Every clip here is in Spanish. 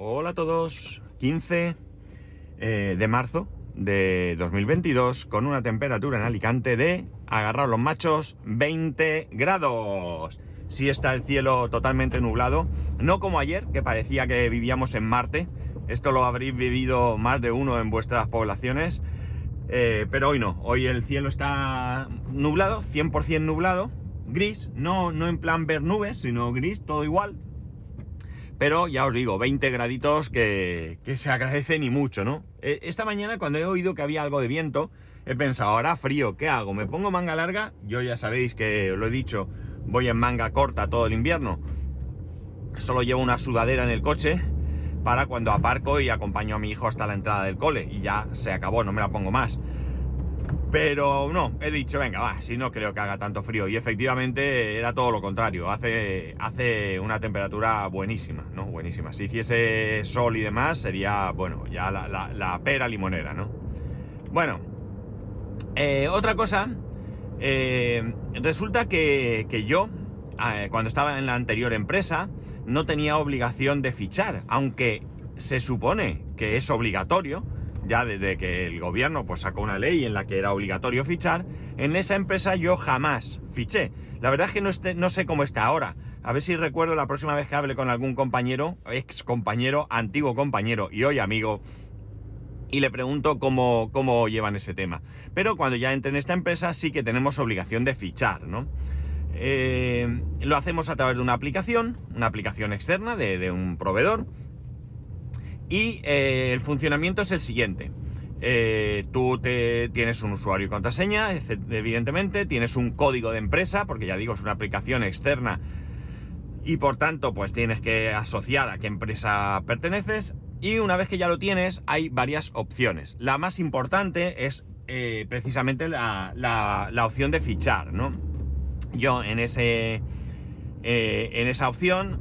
Hola a todos, 15 eh, de marzo de 2022 con una temperatura en Alicante de, agarrar los machos, 20 grados. Sí está el cielo totalmente nublado, no como ayer, que parecía que vivíamos en Marte. Esto lo habréis vivido más de uno en vuestras poblaciones, eh, pero hoy no. Hoy el cielo está nublado, 100% nublado, gris, no, no en plan ver nubes, sino gris, todo igual, pero ya os digo, 20 graditos que, se agradecen y mucho, ¿no? E, esta mañana cuando he oído que había algo de viento, he pensado, ahora frío, ¿qué hago? ¿Me pongo manga larga? Yo ya sabéis que lo he dicho, voy en manga corta todo el invierno. Solo llevo una sudadera en el coche para cuando aparco y acompaño a mi hijo hasta la entrada del cole. Y ya se acabó, no me la pongo más. Pero no, he dicho, venga, va, si no creo que haga tanto frío. Y efectivamente era todo lo contrario. Hace, hace una temperatura buenísima, ¿no? Buenísima. Si hiciese sol y demás, sería, bueno, ya la, pera limonera, ¿no? Bueno, eh, otra cosa, eh, resulta que, que yo, eh, cuando estaba en la anterior empresa, no tenía obligación de fichar, aunque se supone que es obligatorio ya desde que el gobierno pues sacó una ley en la que era obligatorio fichar, en esa empresa yo jamás fiché. La verdad es que no, no sé cómo está ahora. A ver si recuerdo la próxima vez que hable con algún compañero, ex compañero, antiguo compañero y hoy amigo, y le pregunto cómo, cómo llevan ese tema. Pero cuando ya entre en esta empresa sí que tenemos obligación de fichar, ¿no? Eh, lo hacemos a través de una aplicación, una aplicación externa de, de un proveedor, y eh, el funcionamiento es el siguiente. Eh, tú te, tienes un usuario y contraseña, evidentemente, tienes un código de empresa, porque ya digo, es una aplicación externa y por tanto, pues tienes que asociar a qué empresa perteneces. Y una vez que ya lo tienes, hay varias opciones. La más importante es eh, precisamente la, opción de fichar, ¿no? Yo en ese. en esa opción,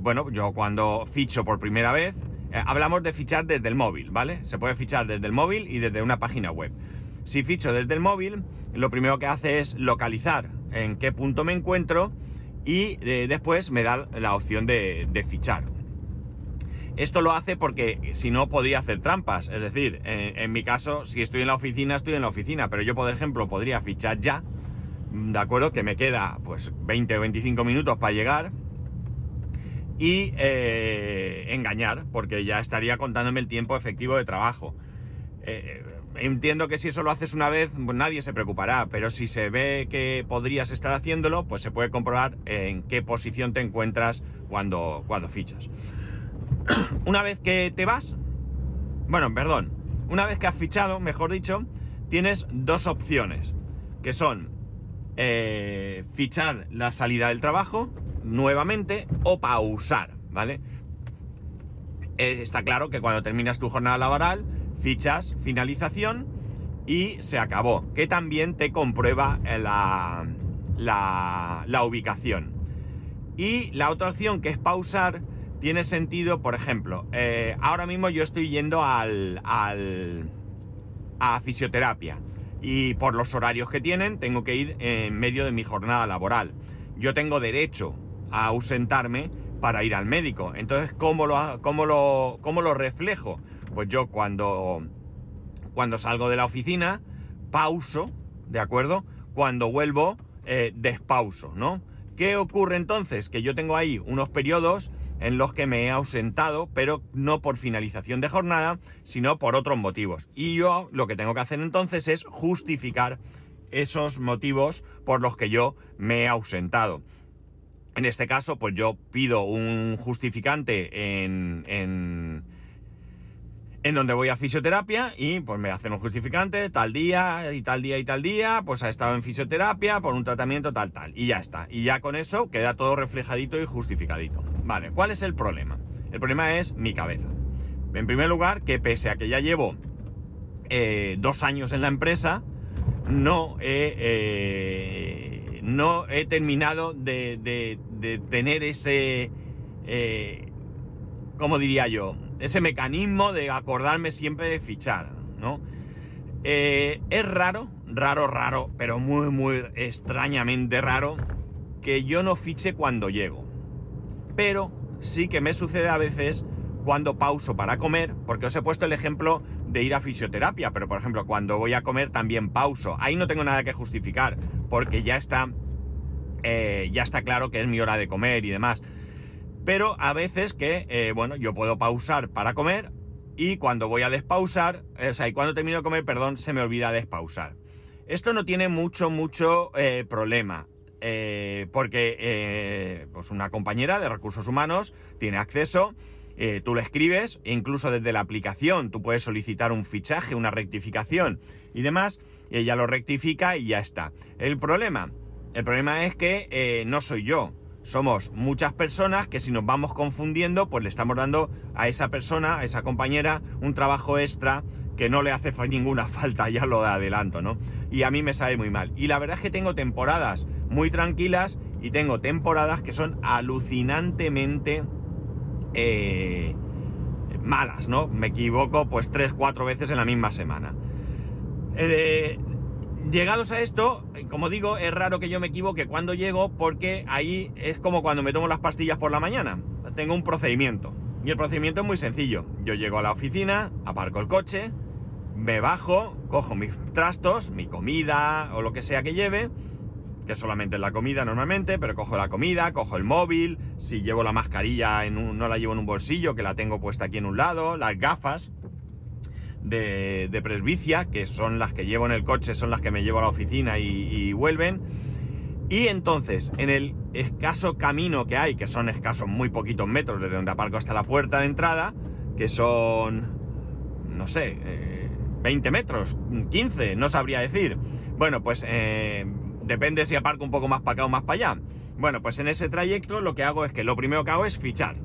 bueno, yo cuando ficho por primera vez, hablamos de fichar desde el móvil, ¿vale? Se puede fichar desde el móvil y desde una página web. Si ficho desde el móvil, lo primero que hace es localizar en qué punto me encuentro y eh, después me da la opción de, fichar. Esto lo hace porque si no podría hacer trampas. Es decir, en, mi caso, si estoy en la oficina, estoy en la oficina. Pero yo, por ejemplo, podría fichar ya. ¿De acuerdo? Que me queda pues 20 o 25 minutos para llegar y eh, engañar, porque ya estaría contándome el tiempo efectivo de trabajo. Eh, entiendo que si eso lo haces una vez, pues nadie se preocupará, pero si se ve que podrías estar haciéndolo, pues se puede comprobar en qué posición te encuentras cuando, cuando fichas. una vez que te vas, bueno, perdón, una vez que has fichado, mejor dicho, tienes dos opciones, que son eh, fichar la salida del trabajo nuevamente o pausar, ¿vale? Eh, está claro que cuando terminas tu jornada laboral, fichas finalización y se acabó, que también te comprueba la, la, ubicación. Y la otra opción que es pausar tiene sentido, por ejemplo, eh, ahora mismo yo estoy yendo al, al, a fisioterapia y por los horarios que tienen tengo que ir en medio de mi jornada laboral. Yo tengo derecho a ausentarme para ir al médico. Entonces, ¿cómo lo, cómo lo, cómo lo reflejo? Pues yo cuando, cuando salgo de la oficina, pauso, ¿de acuerdo? Cuando vuelvo, eh, despauso, ¿no? ¿Qué ocurre entonces? Que yo tengo ahí unos periodos en los que me he ausentado, pero no por finalización de jornada, sino por otros motivos. Y yo lo que tengo que hacer entonces es justificar esos motivos por los que yo me he ausentado. En este caso, pues yo pido un justificante en, en, en, donde voy a fisioterapia y pues me hacen un justificante tal día y tal día y tal día, pues ha estado en fisioterapia por un tratamiento tal tal y ya está. Y ya con eso queda todo reflejadito y justificadito. Vale, ¿cuál es el problema? El problema es mi cabeza. En primer lugar, que pese a que ya llevo eh, dos años en la empresa, no he... Eh, no he terminado de, tener ese, eh, ¿cómo diría yo? Ese mecanismo de acordarme siempre de fichar, ¿no? Eh, es raro, raro, raro, pero muy, muy extrañamente raro que yo no fiche cuando llego. Pero sí que me sucede a veces cuando pauso para comer, porque os he puesto el ejemplo de ir a fisioterapia, pero por ejemplo, cuando voy a comer también pauso. Ahí no tengo nada que justificar, porque ya está, eh, ya está claro que es mi hora de comer y demás. Pero a veces que, eh, bueno, yo puedo pausar para comer y cuando voy a despausar, o sea, y cuando termino de comer, perdón, se me olvida despausar. Esto no tiene mucho, mucho eh, problema. porque pues una compañera de recursos humanos tiene acceso eh, tú lo escribes, e incluso desde la aplicación tú puedes solicitar un fichaje, una rectificación y demás, ella lo rectifica y ya está. El problema, el problema es que eh, no soy yo, somos muchas personas que si nos vamos confundiendo, pues le estamos dando a esa persona, a esa compañera, un trabajo extra que no le hace ninguna falta, ya lo de adelanto, ¿no? Y a mí me sabe muy mal. Y la verdad es que tengo temporadas muy tranquilas y tengo temporadas que son alucinantemente eh, malas, ¿no? Me equivoco pues tres, cuatro veces en la misma semana. Eh, llegados a esto, como digo, es raro que yo me equivoque cuando llego porque ahí es como cuando me tomo las pastillas por la mañana. Tengo un procedimiento. Y el procedimiento es muy sencillo. Yo llego a la oficina, aparco el coche, me bajo, cojo mis trastos, mi comida o lo que sea que lleve, que solamente es la comida normalmente, pero cojo la comida, cojo el móvil, si llevo la mascarilla en no la llevo en un bolsillo, que la tengo puesta aquí en un lado, las gafas de, presbicia, que son las que llevo en el coche, son las que me llevo a la oficina y, vuelven. Y entonces, en el escaso camino que hay, que son escasos muy poquitos metros desde donde aparco hasta la puerta de entrada, que son, no sé, 20 eh, metros, 15, no sabría decir. Bueno, pues eh, Depende si aparco un poco más para acá o más para allá. Bueno, pues en ese trayecto lo que hago es que lo primero que hago es fichar.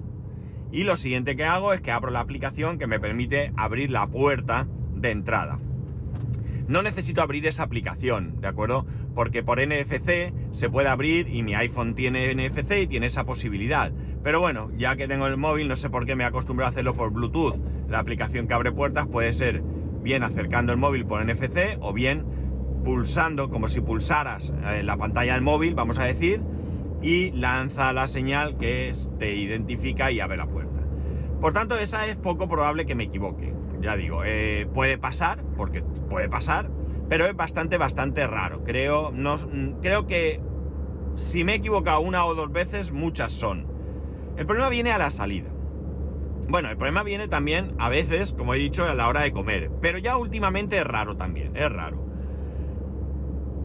Y lo siguiente que hago es que abro la aplicación que me permite abrir la puerta de entrada. No necesito abrir esa aplicación, ¿de acuerdo? Porque por NFC se puede abrir y mi iPhone tiene NFC y tiene esa posibilidad. Pero bueno, ya que tengo el móvil, no sé por qué me acostumbro a hacerlo por Bluetooth. La aplicación que abre puertas puede ser bien acercando el móvil por NFC o bien pulsando, como si pulsaras eh, la pantalla del móvil, vamos a decir, y lanza la señal que te identifica y abre la puerta. Por tanto, esa es poco probable que me equivoque. Ya digo, eh, puede pasar, porque puede pasar, pero es bastante, bastante raro. Creo, no, creo que si me he equivocado una o dos veces, muchas son. El problema viene a la salida. Bueno, el problema viene también a veces, como he dicho, a la hora de comer. Pero ya últimamente es raro también, es raro.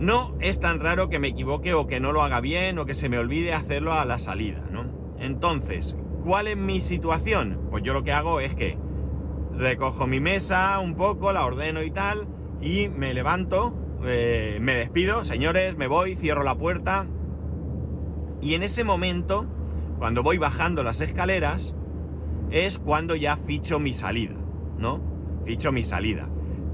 No es tan raro que me equivoque o que no lo haga bien o que se me olvide hacerlo a la salida, ¿no? Entonces, ¿cuál es mi situación? Pues yo lo que hago es que recojo mi mesa un poco, la ordeno y tal, y me levanto, eh, me despido, señores, me voy, cierro la puerta, y en ese momento, cuando voy bajando las escaleras, es cuando ya ficho mi salida, ¿no? Ficho mi salida.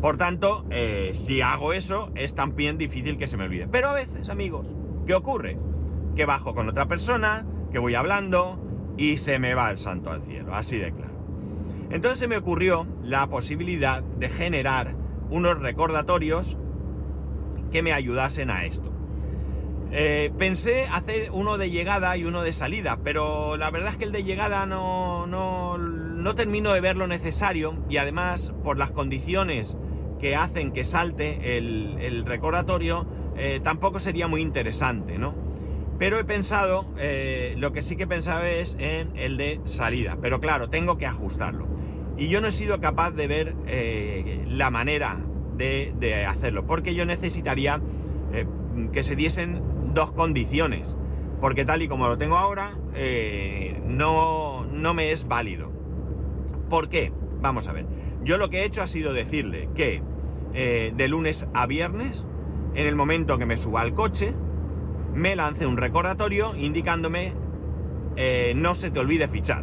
Por tanto, eh, si hago eso, es también difícil que se me olvide. Pero a veces, amigos, ¿qué ocurre? Que bajo con otra persona, que voy hablando y se me va el santo al cielo, así de claro. Entonces se me ocurrió la posibilidad de generar unos recordatorios que me ayudasen a esto. Eh, pensé hacer uno de llegada y uno de salida, pero la verdad es que el de llegada no, no, no termino de ver lo necesario y además por las condiciones que hacen que salte el, recordatorio, eh, tampoco sería muy interesante, ¿no? Pero he pensado, eh, lo que sí que he pensado es en el de salida, pero claro, tengo que ajustarlo. Y yo no he sido capaz de ver eh, la manera de, hacerlo, porque yo necesitaría que se diesen dos condiciones, porque tal y como lo tengo ahora, no, no me es válido. ¿Por qué? Vamos a ver. Yo lo que he hecho ha sido decirle que eh, de lunes a viernes, en el momento que me suba al coche, me lance un recordatorio indicándome eh, no se te olvide fichar,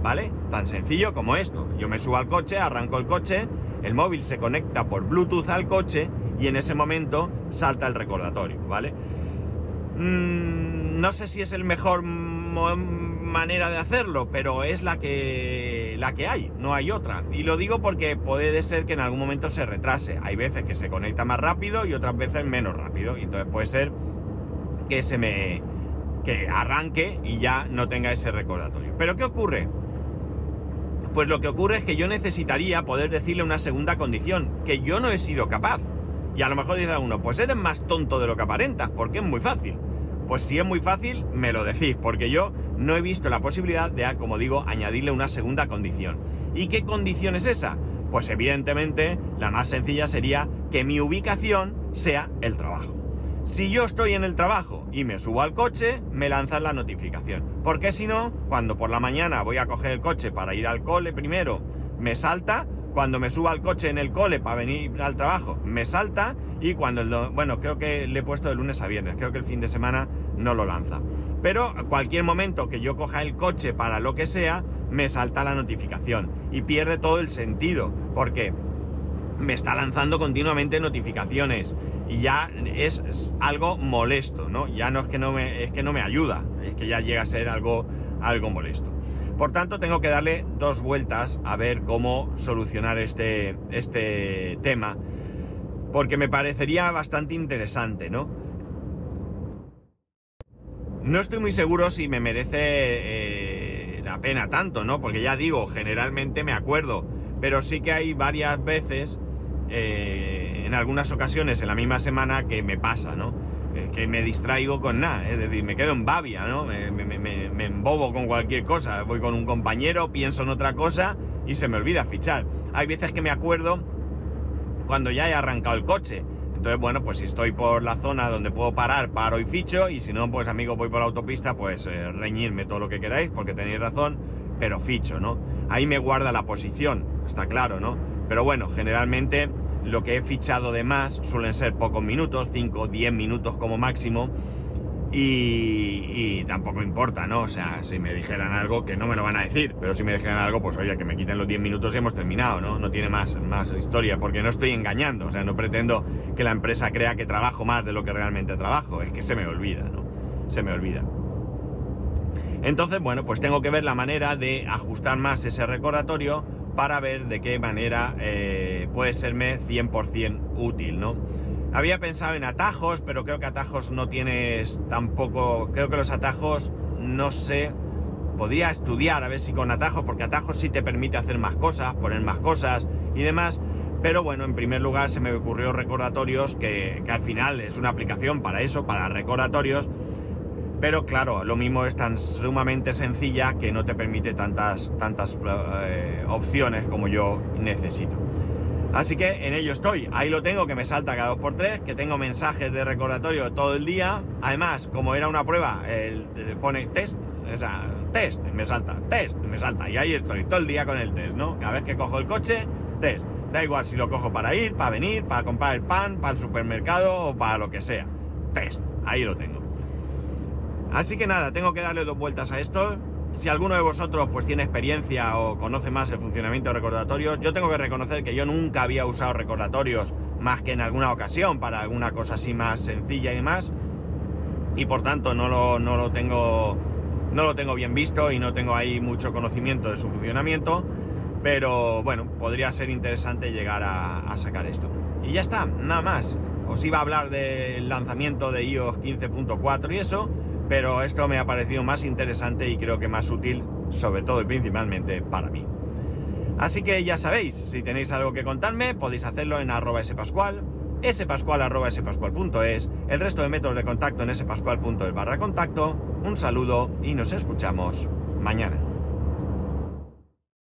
¿vale? Tan sencillo como esto. Yo me subo al coche, arranco el coche, el móvil se conecta por Bluetooth al coche y en ese momento salta el recordatorio, ¿vale? Mm, no sé si es el mejor manera de hacerlo, pero es la que, la que hay, no hay otra. Y lo digo porque puede ser que en algún momento se retrase. Hay veces que se conecta más rápido y otras veces menos rápido. Y entonces puede ser que se me. que arranque y ya no tenga ese recordatorio. Pero ¿qué ocurre? Pues lo que ocurre es que yo necesitaría poder decirle una segunda condición, que yo no he sido capaz. Y a lo mejor dice uno, pues eres más tonto de lo que aparentas, porque es muy fácil. Pues si es muy fácil, me lo decís, porque yo no he visto la posibilidad de, como digo, añadirle una segunda condición. ¿Y qué condición es esa? Pues evidentemente la más sencilla sería que mi ubicación sea el trabajo. Si yo estoy en el trabajo y me subo al coche, me lanzan la notificación. Porque si no, cuando por la mañana voy a coger el coche para ir al cole primero, me salta, cuando me subo al coche en el cole para venir al trabajo, me salta y cuando el... Bueno, creo que le he puesto de lunes a viernes, creo que el fin de semana no lo lanza. Pero cualquier momento que yo coja el coche para lo que sea, me salta la notificación y pierde todo el sentido, porque me está lanzando continuamente notificaciones y ya es, algo molesto, ¿no? Ya no es que no me, es que no me ayuda, es que ya llega a ser algo, algo molesto. Por tanto, tengo que darle dos vueltas a ver cómo solucionar este, este tema, porque me parecería bastante interesante, ¿no? No estoy muy seguro si me merece eh, la pena tanto, ¿no? Porque ya digo, generalmente me acuerdo, pero sí que hay varias veces eh, en algunas ocasiones en la misma semana que me pasa, ¿no? Que me distraigo con nada, es decir, me quedo en babia, ¿no? Me, me, embobo con cualquier cosa. Voy con un compañero, pienso en otra cosa y se me olvida fichar. Hay veces que me acuerdo cuando ya he arrancado el coche. Entonces, bueno, pues si estoy por la zona donde puedo parar, paro y ficho. Y si no, pues amigo, voy por la autopista, pues eh, reñirme todo lo que queráis, porque tenéis razón, pero ficho, ¿no? Ahí me guarda la posición, está claro, ¿no? Pero bueno, generalmente lo que he fichado de más suelen ser pocos minutos, 5, 10 minutos como máximo. Y, tampoco importa, ¿no? O sea, si me dijeran algo, que no me lo van a decir, pero si me dijeran algo, pues oye, que me quiten los 10 minutos y hemos terminado, ¿no? No tiene más, más historia, porque no estoy engañando, o sea, no pretendo que la empresa crea que trabajo más de lo que realmente trabajo, es que se me olvida, ¿no? Se me olvida. Entonces, bueno, pues tengo que ver la manera de ajustar más ese recordatorio para ver de qué manera eh, puede serme 100% útil, ¿no? Había pensado en atajos, pero creo que atajos no tienes tampoco, creo que los atajos, no sé, podría estudiar a ver si con atajos, porque atajos sí te permite hacer más cosas, poner más cosas y demás, pero bueno, en primer lugar se me ocurrió recordatorios, que, que al final es una aplicación para eso, para recordatorios, pero claro, lo mismo es tan sumamente sencilla que no te permite tantas, tantas eh, opciones como yo necesito. Así que en ello estoy. Ahí lo tengo, que me salta cada 2x3, que tengo mensajes de recordatorio todo el día. Además, como era una prueba, pone test, o sea, test, me salta, test, me salta. Y ahí estoy, todo el día con el test, ¿no? Cada vez que cojo el coche, test. Da igual si lo cojo para ir, para venir, para comprar el pan, para el supermercado o para lo que sea. Test, ahí lo tengo. Así que nada, tengo que darle dos vueltas a esto. Si alguno de vosotros pues tiene experiencia o conoce más el funcionamiento de recordatorios, yo tengo que reconocer que yo nunca había usado recordatorios más que en alguna ocasión para alguna cosa así más sencilla y demás. Y por tanto no lo, no lo tengo no lo tengo bien visto y no tengo ahí mucho conocimiento de su funcionamiento. Pero bueno, podría ser interesante llegar a, a sacar esto. Y ya está, nada más. Os iba a hablar del lanzamiento de iOS 15.4 y eso pero esto me ha parecido más interesante y creo que más útil, sobre todo y principalmente para mí. Así que ya sabéis, si tenéis algo que contarme, podéis hacerlo en arroba spascual, spascual arroba spascual.es, el resto de métodos de contacto en spascual.es barra contacto. Un saludo y nos escuchamos mañana.